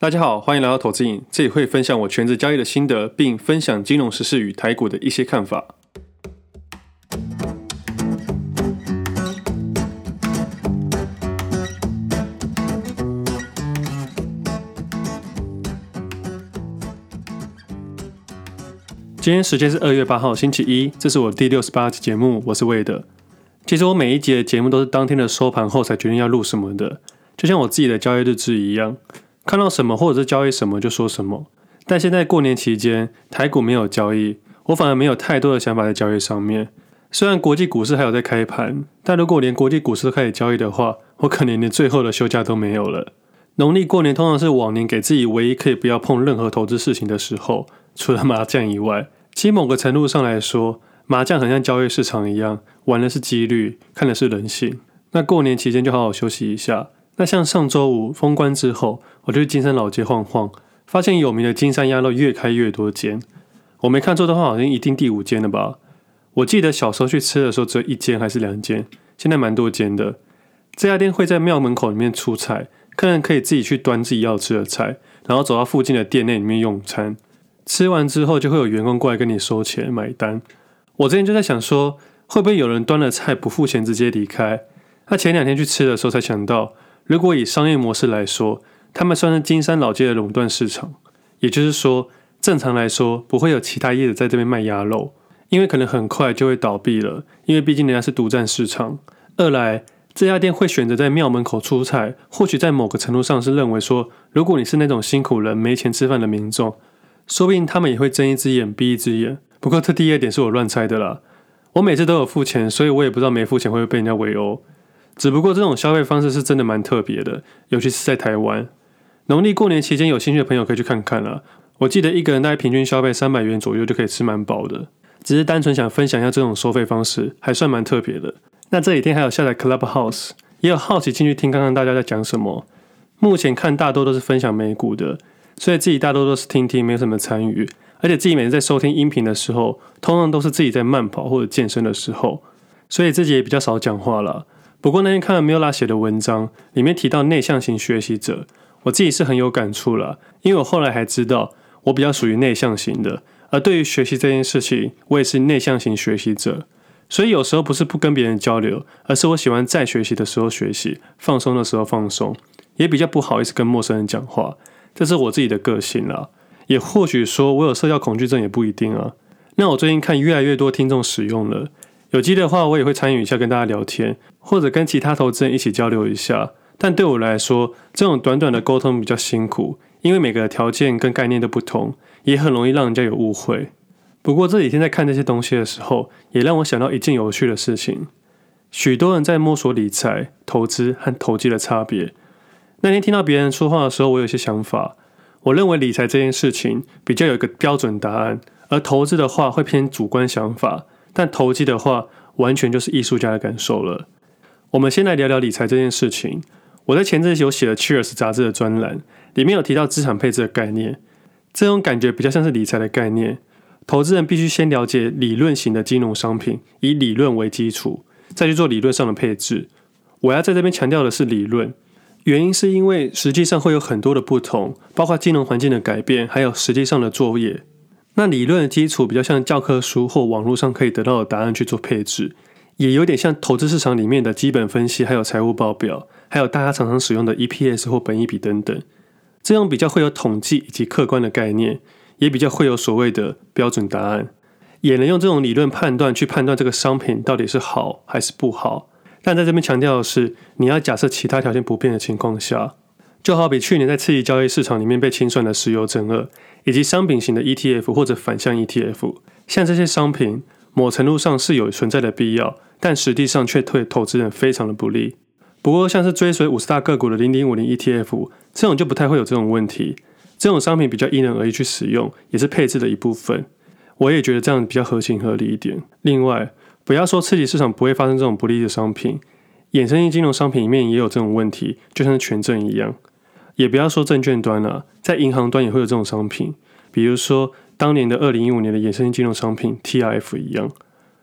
大家好，欢迎来到投资影，这里会分享我全职交易的心得，并分享金融时事与台股的一些看法。今天时间是二月八号星期一，这是我第六十八集节目，我是魏德。其实我每一集的节目都是当天的收盘后才决定要录什么的，就像我自己的交易日志一样。看到什么或者是交易什么就说什么，但现在过年期间台股没有交易，我反而没有太多的想法在交易上面。虽然国际股市还有在开盘，但如果连国际股市都开始交易的话，我可能连最后的休假都没有了。农历过年通常是往年给自己唯一可以不要碰任何投资事情的时候，除了麻将以外，其实某个程度上来说，麻将很像交易市场一样，玩的是几率，看的是人性。那过年期间就好好休息一下。那像上周五封关之后，我就去金山老街晃晃，发现有名的金山鸭肉越开越多间。我没看错的话，好像一定第五间了吧？我记得小时候去吃的时候只有一间还是两间，现在蛮多间的。这家店会在庙门口里面出菜，客人可以自己去端自己要吃的菜，然后走到附近的店内里面用餐。吃完之后就会有员工过来跟你收钱买单。我之前就在想说，会不会有人端了菜不付钱直接离开？那前两天去吃的时候才想到。如果以商业模式来说，他们算是金山老街的垄断市场，也就是说，正常来说不会有其他业者在这边卖鸭肉，因为可能很快就会倒闭了，因为毕竟人家是独占市场。二来，这家店会选择在庙门口出菜，或许在某个程度上是认为说，如果你是那种辛苦人、没钱吃饭的民众，说不定他们也会睁一只眼闭一只眼。不过这第二点是我乱猜的啦，我每次都有付钱，所以我也不知道没付钱会不会被人家围殴。只不过这种消费方式是真的蛮特别的，尤其是在台湾。农历过年期间，有兴趣的朋友可以去看看啦。我记得一个人大概平均消费三百元左右就可以吃蛮饱的。只是单纯想分享一下这种收费方式，还算蛮特别的。那这几天还有下载 Clubhouse，也有好奇进去听看看大家在讲什么。目前看大多都是分享美股的，所以自己大多都是听听，没有什么参与。而且自己每次在收听音频的时候，通常都是自己在慢跑或者健身的时候，所以自己也比较少讲话了。不过那天看了 Mila 写的文章，里面提到内向型学习者，我自己是很有感触了。因为我后来还知道，我比较属于内向型的，而对于学习这件事情，我也是内向型学习者。所以有时候不是不跟别人交流，而是我喜欢在学习的时候学习，放松的时候放松，也比较不好意思跟陌生人讲话。这是我自己的个性啦，也或许说我有社交恐惧症也不一定啊。那我最近看越来越多听众使用了。有机的话，我也会参与一下，跟大家聊天，或者跟其他投资人一起交流一下。但对我来说，这种短短的沟通比较辛苦，因为每个条件跟概念都不同，也很容易让人家有误会。不过这几天在看这些东西的时候，也让我想到一件有趣的事情：许多人在摸索理财、投资和投机的差别。那天听到别人说话的时候，我有些想法。我认为理财这件事情比较有一个标准答案，而投资的话会偏主观想法。但投机的话，完全就是艺术家的感受了。我们先来聊聊理财这件事情。我在前阵子有写了《Cheers》杂志的专栏，里面有提到资产配置的概念。这种感觉比较像是理财的概念。投资人必须先了解理论型的金融商品，以理论为基础，再去做理论上的配置。我要在这边强调的是理论，原因是因为实际上会有很多的不同，包括金融环境的改变，还有实际上的作业。那理论的基础比较像教科书或网络上可以得到的答案去做配置，也有点像投资市场里面的基本分析，还有财务报表，还有大家常常使用的 EPS 或本益比等等。这样比较会有统计以及客观的概念，也比较会有所谓的标准答案，也能用这种理论判断去判断这个商品到底是好还是不好。但在这边强调的是，你要假设其他条件不变的情况下。就好比去年在次级交易市场里面被清算的石油正二，以及商品型的 ETF 或者反向 ETF，像这些商品，某程度上是有存在的必要，但实际上却对投资人非常的不利。不过像是追随五十大个股的零零五零 ETF，这种就不太会有这种问题。这种商品比较因人而异去使用，也是配置的一部分。我也觉得这样比较合情合理一点。另外，不要说次级市场不会发生这种不利的商品，衍生性金融商品里面也有这种问题，就像是权证一样。也不要说证券端了，在银行端也会有这种商品，比如说当年的二零一五年的衍生性金融商品 TRF 一样，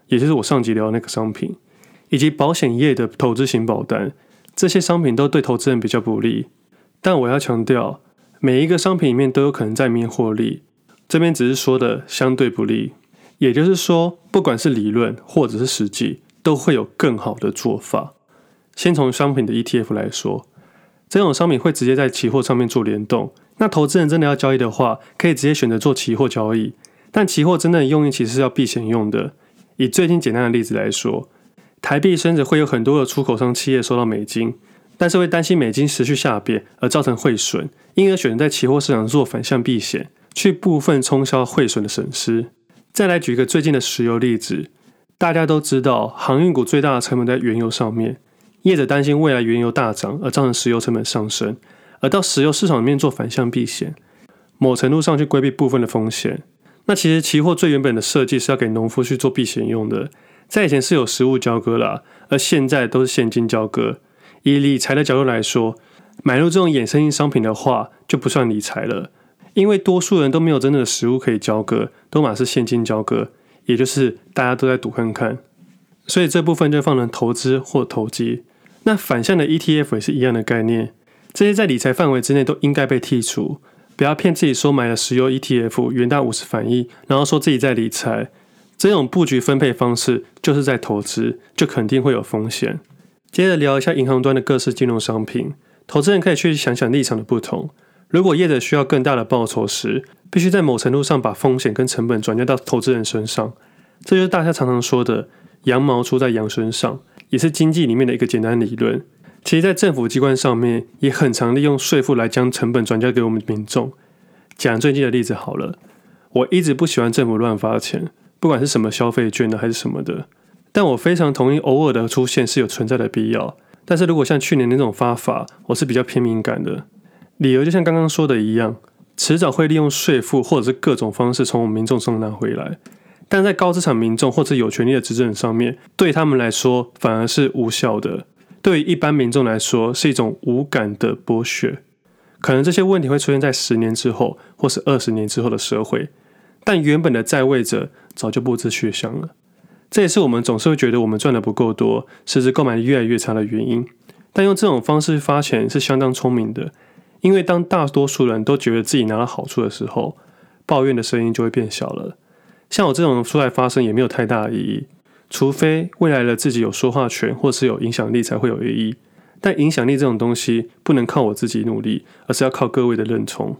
也就是我上集聊的那个商品，以及保险业的投资型保单，这些商品都对投资人比较不利。但我要强调，每一个商品里面都有可能在里面获利。这边只是说的相对不利，也就是说，不管是理论或者是实际，都会有更好的做法。先从商品的 ETF 来说，这种商品会直接在期货上面做联动。那投资人真的要交易的话，可以直接选择做期货交易。但期货真正的用意其实是要避险用的。以最近简单的例子来说，台币升值会有很多的出口商企业收到美金，但是会担心美金持续下贬而造成汇损，因而选择在期货市场做反向避险。去部分冲销汇损的损失。再来举一个最近的石油例子，大家都知道，航运股最大的成本在原油上面。业者担心未来原油大涨而造成石油成本上升，而到石油市场里面做反向避险，某程度上去规避部分的风险。那其实期货最原本的设计是要给农夫去做避险用的，在以前是有实物交割啦，而现在都是现金交割。以理财的角度来说，买入这种衍生性商品的话，就不算理财了。因为多数人都没有真正的实物可以交割，都嘛是现金交割，也就是大家都在赌看看，所以这部分就放成投资或投机。那反向的 ETF 也是一样的概念，这些在理财范围之内都应该被剔除，不要骗自己说买了石油 ETF 远大五十反一，然后说自己在理财，这种布局分配方式就是在投资，就肯定会有风险。接着聊一下银行端的各式金融商品，投资人可以去想想立场的不同。如果业者需要更大的报酬时，必须在某程度上把风险跟成本转嫁到投资人身上，这就是大家常常说的“羊毛出在羊身上”，也是经济里面的一个简单理论。其实，在政府机关上面也很常利用税负来将成本转嫁给我们民众。讲最近的例子好了，我一直不喜欢政府乱发钱，不管是什么消费券的还是什么的，但我非常同意偶尔的出现是有存在的必要。但是如果像去年那种发法，我是比较偏敏感的。理由就像刚刚说的一样，迟早会利用税负或者是各种方式从我们民众中拿回来。但在高资产民众或者有权力的执政人上面，对他们来说反而是无效的。对于一般民众来说，是一种无感的剥削。可能这些问题会出现在十年之后，或是二十年之后的社会，但原本的在位者早就不知去向了。这也是我们总是会觉得我们赚的不够多，甚至购买力越来越差的原因。但用这种方式发钱是相当聪明的。因为当大多数人都觉得自己拿了好处的时候，抱怨的声音就会变小了。像我这种出来发声也没有太大的意义，除非未来的自己有说话权或是有影响力才会有意义。但影响力这种东西不能靠我自己努力，而是要靠各位的认同。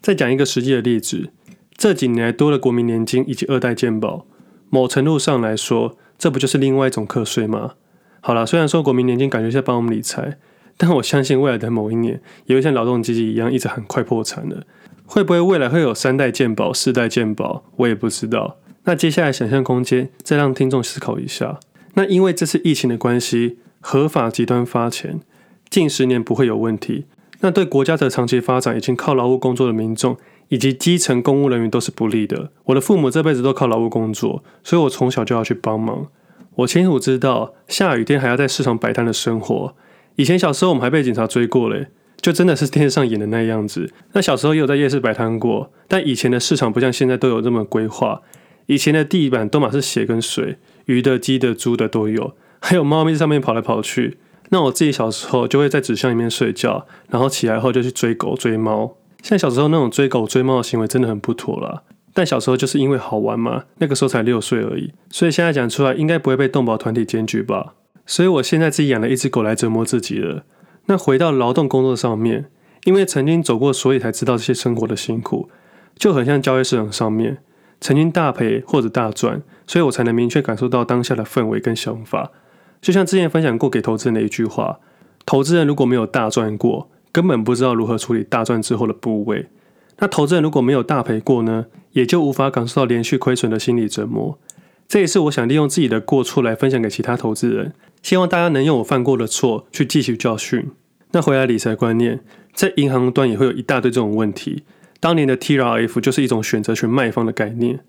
再讲一个实际的例子，这几年来多了国民年金以及二代健保，某程度上来说，这不就是另外一种课税吗？好了，虽然说国民年金感觉是在帮我们理财。但我相信未来的某一年，也会像劳动基金一样一直很快破产的。会不会未来会有三代健保、四代健保？我也不知道。那接下来想象空间，再让听众思考一下。那因为这次疫情的关系，合法极端发钱，近十年不会有问题。那对国家的长期发展，已经靠劳务工作的民众以及基层公务人员都是不利的。我的父母这辈子都靠劳务工作，所以我从小就要去帮忙。我清楚知道，下雨天还要在市场摆摊的生活。以前小时候我们还被警察追过嘞，就真的是电视上演的那样子。那小时候也有在夜市摆摊过，但以前的市场不像现在都有这么规划。以前的地板都满是血跟水，鱼的、鸡的、猪的都有，还有猫咪在上面跑来跑去。那我自己小时候就会在纸箱里面睡觉，然后起来后就去追狗追猫。像小时候那种追狗追猫的行为真的很不妥啦，但小时候就是因为好玩嘛，那个时候才六岁而已，所以现在讲出来应该不会被动保团体检举吧。所以我现在自己养了一只狗来折磨自己了。那回到劳动工作上面，因为曾经走过，所以才知道这些生活的辛苦，就很像交易市场上面曾经大赔或者大赚，所以我才能明确感受到当下的氛围跟想法。就像之前分享过给投资人的一句话：投资人如果没有大赚过，根本不知道如何处理大赚之后的部位。那投资人如果没有大赔过呢，也就无法感受到连续亏损的心理折磨。这也是我想利用自己的过错来分享给其他投资人。希望大家能用我犯过的错去汲取教训。那回来理财观念，在银行端也会有一大堆这种问题。当年的 TRF 就是一种选择权卖方的概念。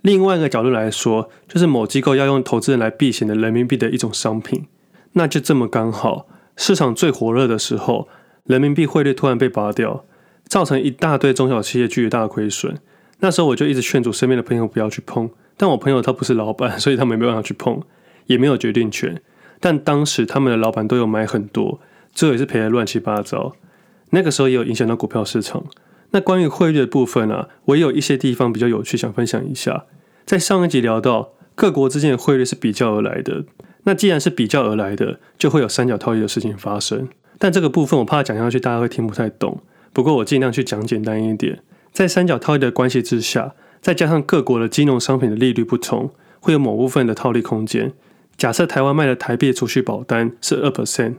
另外一个角度来说，就是某机构要用投资人来避险的人民币的一种商品。那就这么刚好，市场最火热的时候，人民币汇率突然被拔掉，造成一大堆中小企业巨大的亏损。那时候我就一直劝阻身边的朋友不要去碰，但我朋友他不是老板，所以他没办法去碰，也没有决定权。但当时他们的老板都有买很多，最后也是赔得乱七八糟。那个时候也有影响到股票市场，那关于汇率的部分啊，我也有一些地方比较有趣，想分享一下。在上一集聊到各国之间的汇率是比较而来的，那既然是比较而来的，就会有三角套利的事情发生。但这个部分我怕讲下去大家会听不太懂，不过我尽量去讲简单一点。在三角套利的关系之下，再加上各国的金融商品的利率不同，会有某部分的套利空间。假设台湾卖的台币储蓄保单是二 percent，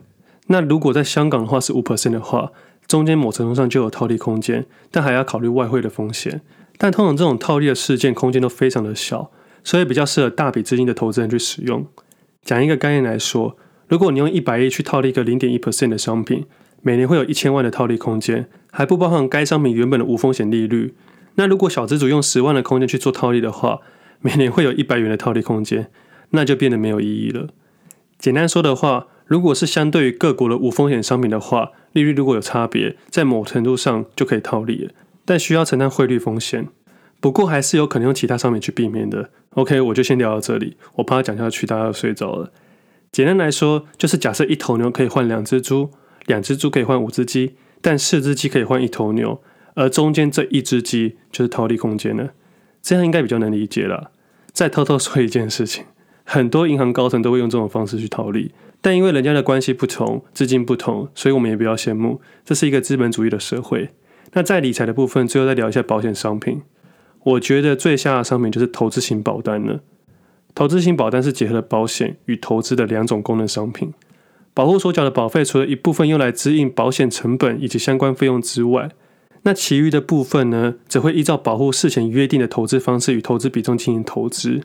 那如果在香港的话是五 percent 的话，中间某程度上就有套利空间，但还要考虑外汇的风险。但通常这种套利的事件空间都非常的小，所以比较适合大笔资金的投资人去使用。讲一个概念来说，如果你用一百亿去套利一个零点一 percent 的商品，每年会有一千万的套利空间，还不包含该商品原本的无风险利率。那如果小资主用十万的空间去做套利的话，每年会有一百元的套利空间。那就变得没有意义了。简单说的话，如果是相对于各国的无风险商品的话，利率如果有差别，在某程度上就可以套利了，但需要承担汇率风险。不过还是有可能用其他商品去避免的。OK，我就先聊到这里，我怕讲下去大家要睡着了。简单来说，就是假设一头牛可以换两只猪，两只猪可以换五只鸡，但四只鸡可以换一头牛，而中间这一只鸡就是套利空间了。这样应该比较能理解了。再偷偷说一件事情。很多银行高层都会用这种方式去套利，但因为人家的关系不同，资金不同，所以我们也不要羡慕。这是一个资本主义的社会。那在理财的部分，最后再聊一下保险商品。我觉得最瞎的商品就是投资型保单了。投资型保单是结合了保险与投资的两种功能商品。保护所缴的保费，除了一部分用来支应保险成本以及相关费用之外，那其余的部分呢，则会依照保护事前约定的投资方式与投资比重进行投资。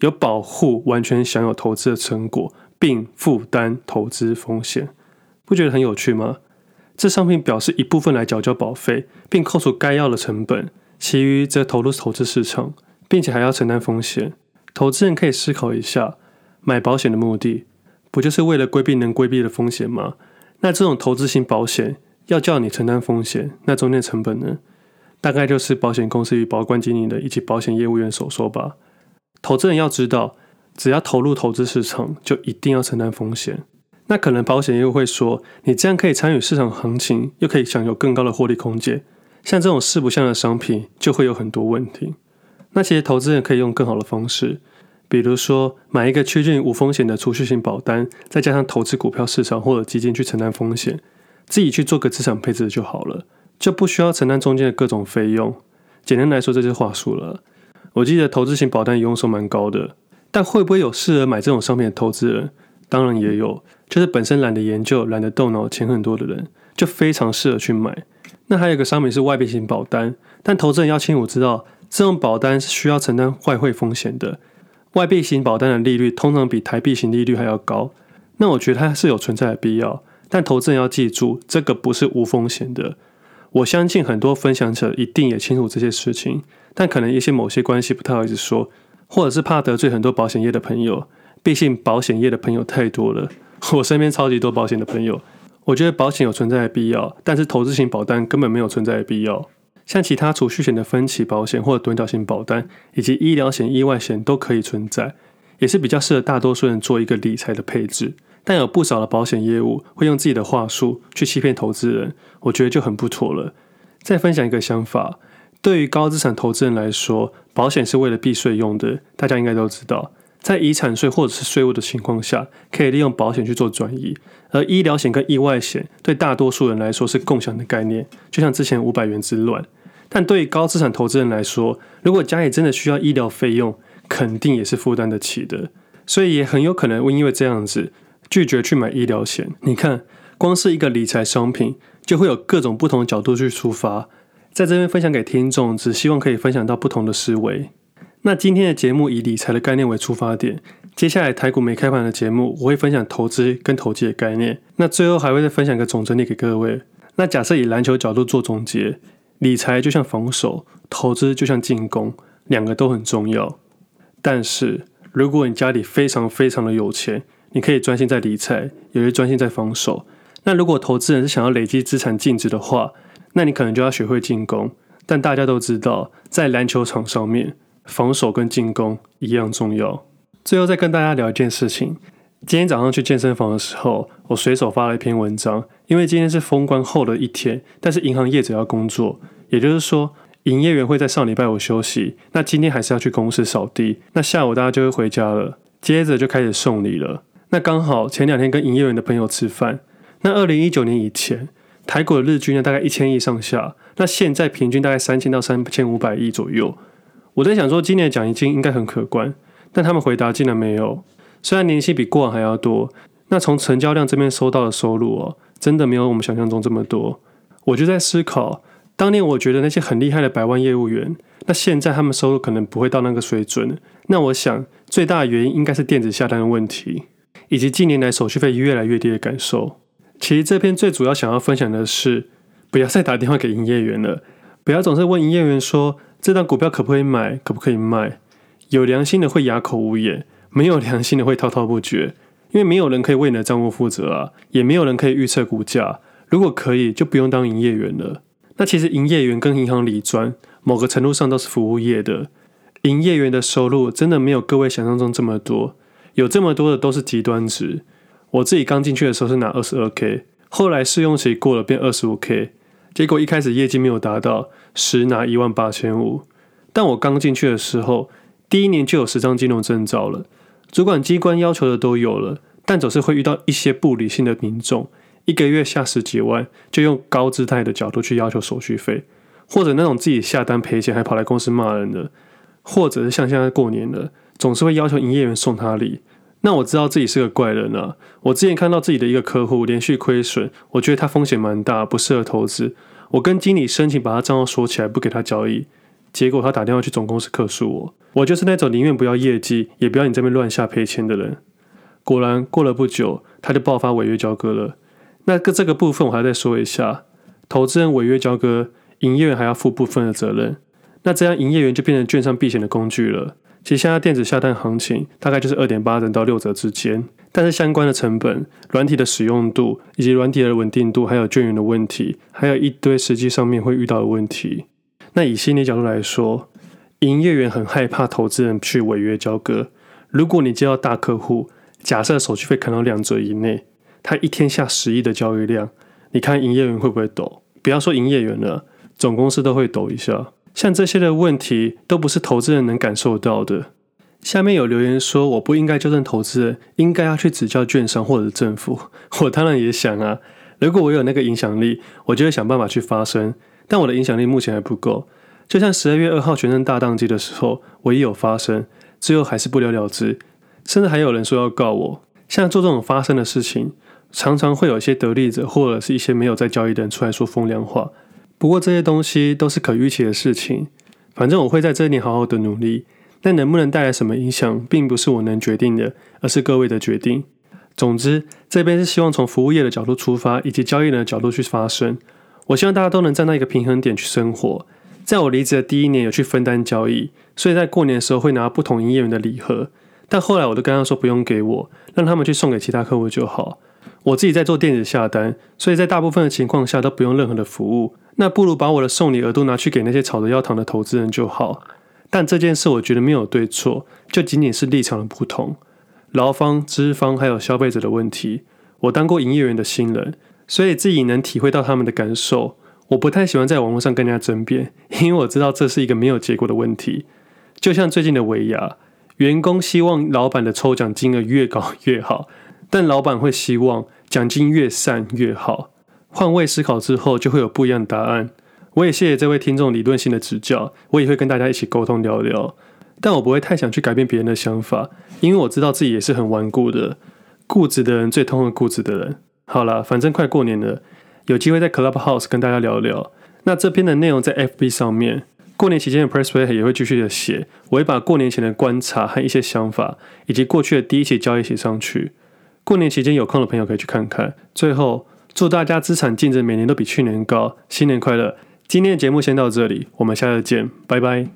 有保护完全享有投资的成果，并负担投资风险，不觉得很有趣吗？这商品表示一部分来缴交保费，并扣除该要的成本，其余则投入投资市场，并且还要承担风险。投资人可以思考一下，买保险的目的不就是为了规避能规避的风险吗？那这种投资型保险要叫你承担风险，那中间成本呢？大概就是保险公司与保管经理的以及保险业务员所说吧。投资人要知道，只要投入投资市场，就一定要承担风险。那可能保险业务会说，你这样可以参与市场行情，又可以享有更高的获利空间。像这种四不像的商品，就会有很多问题。那其实投资人可以用更好的方式，比如说买一个趋近无风险的储蓄型保单，再加上投资股票市场或者基金去承担风险，自己去做个资产配置就好了，就不需要承担中间的各种费用。简单来说，这就是话术了。我记得投资型保单佣收蛮高的，但会不会有适合买这种商品的投资人？当然也有，就是本身懒得研究、懒得动脑、钱很多的人，就非常适合去买。那还有一个商品是外币型保单，但投资人要清楚知道，这种保单是需要承担外汇风险的。外币型保单的利率通常比台币型利率还要高，那我觉得它是有存在的必要，但投资人要记住，这个不是无风险的。我相信很多分享者一定也清楚这些事情。但可能一些某些关系不太好意思说，或者是怕得罪很多保险业的朋友。毕竟保险业的朋友太多了，我身边超级多保险的朋友。我觉得保险有存在的必要，但是投资型保单根本没有存在的必要。像其他储蓄险的分期保险或者短缴型保单，以及医疗险、意外险都可以存在，也是比较适合大多数人做一个理财的配置。但有不少的保险业务会用自己的话术去欺骗投资人，我觉得就很不妥了。再分享一个想法。对于高资产投资人来说，保险是为了避税用的，大家应该都知道。在遗产税或者是税务的情况下，可以利用保险去做转移。而医疗险跟意外险对大多数人来说是共享的概念，就像之前五百元之乱。但对于高资产投资人来说，如果家里真的需要医疗费用，肯定也是负担得起的，所以也很有可能会因为这样子拒绝去买医疗险。你看，光是一个理财商品，就会有各种不同的角度去出发。在这边分享给听众，只希望可以分享到不同的思维。那今天的节目以理财的概念为出发点，接下来台股没开盘的节目，我会分享投资跟投机的概念。那最后还会再分享一个总整理给各位。那假设以篮球角度做总结，理财就像防守，投资就像进攻，两个都很重要。但是如果你家里非常非常的有钱，你可以专心在理财，也可以专心在防守。那如果投资人是想要累积资产净值的话，那你可能就要学会进攻，但大家都知道，在篮球场上面，防守跟进攻一样重要。最后再跟大家聊一件事情，今天早上去健身房的时候，我随手发了一篇文章，因为今天是封关后的一天，但是银行业者要工作，也就是说，营业员会在上礼拜五休息，那今天还是要去公司扫地，那下午大家就会回家了，接着就开始送礼了。那刚好前两天跟营业员的朋友吃饭，那二零一九年以前，台股的日均呢大概一千亿上下，那现在平均大概三千到三千五百亿左右。我在想说，今年的奖金应该很可观，但他们回答竟然没有。虽然年薪比过往还要多，那从成交量这边收到的收入哦，真的没有我们想象中这么多。我就在思考。当年我觉得那些很厉害的百万业务员，那现在他们收入可能不会到那个水准。那我想最大的原因应该是电子下单的问题，以及近年来手续费越来越低的感受。其实这篇最主要想要分享的是，不要再打电话给营业员了，不要总是问营业员说这档股票可不可以买，可不可以卖。有良心的会哑口无言，没有良心的会滔滔不绝，因为没有人可以为你的账户负责啊，也没有人可以预测股价。如果可以，就不用当营业员了。那其实营业员跟银行理专某个程度上都是服务业的，营业员的收入真的没有各位想象中这么多，有这么多的都是极端值。我自己刚进去的时候是拿二十二 K，后来试用期过了变二十五 K，结果一开始业绩没有达到，实拿一万八千五。但我刚进去的时候，第一年就有十张金融证照了，主管机关要求的都有了，但总是会遇到一些不理性的民众。一个月下十几万，就用高姿态的角度去要求手续费，或者那种自己下单赔钱还跑来公司骂人的，或者是像现在过年了，总是会要求营业员送他礼。那我知道自己是个怪人啊。我之前看到自己的一个客户连续亏损，我觉得他风险蛮大，不适合投资。我跟经理申请把他账号锁起来，不给他交易。结果他打电话去总公司客诉我。我就是那种宁愿不要业绩，也不要你这边乱下赔钱的人。果然过了不久，他就爆发违约交割了。那个这个部分我还要再说一下，投资人违约交割，营业员还要负部分的责任。那这样营业员就变成券商避险的工具了。其实现在电子下单行情大概就是二点八折到六折之间，但是相关的成本、软体的使用度以及软体的稳定度，还有券源的问题，还有一堆实际上面会遇到的问题。那以心理角度来说，营业员很害怕投资人去违约交割。如果你接到大客户，假设手续费可能两折以内。他一天下十亿的交易量，你看营业员会不会抖？不要说营业员了，总公司都会抖一下。像这些的问题，都不是投资人能感受到的。下面有留言说，我不应该纠正投资人，应该要去指教券商或者政府。我当然也想啊，如果我有那个影响力，我就会想办法去发声。但我的影响力目前还不够。就像十二月二号全身大当机的时候，我也有发声，最后还是不了了之，甚至还有人说要告我。像做这种发生的事情。常常会有一些得利者，或者是一些没有在交易的人出来说风凉话。不过这些东西都是可预期的事情。反正我会在这一年好好的努力。但能不能带来什么影响，并不是我能决定的，而是各位的决定。总之，这边是希望从服务业的角度出发，以及交易人的角度去发声。我希望大家都能站到一个平衡点去生活。在我离职的第一年，有去分担交易，所以在过年的时候会拿不同营业员的礼盒。但后来我都跟他说不用给我，让他们去送给其他客户就好。我自己在做电子下单，所以在大部分的情况下都不用任何的服务。那不如把我的送礼额度拿去给那些吵着要糖的投资人就好。但这件事我觉得没有对错，就仅仅是立场的不同。劳方、资方还有消费者的问题。我当过营业员的新人，所以自己能体会到他们的感受。我不太喜欢在网络上跟人家争辩，因为我知道这是一个没有结果的问题。就像最近的维亚，员工希望老板的抽奖金额越高越好，但老板会希望。奖金越散越好，换位思考之后就会有不一样的答案。我也谢谢这位听众理论性的指教，我也会跟大家一起沟通聊聊。但我不会太想去改变别人的想法，因为我知道自己也是很顽固的。固执的人最痛恨固执的人。好了，反正快过年了，有机会在 Clubhouse 跟大家聊聊。那这篇的内容在 FB 上面，过年期间的 Pressplay 也会继续的写。我会把过年前的观察和一些想法，以及过去的第一期交易写上去。过年期间有空的朋友可以去看看。最后，祝大家资产净值每年都比去年高，新年快乐！今天的节目先到这里，我们下次见，拜拜。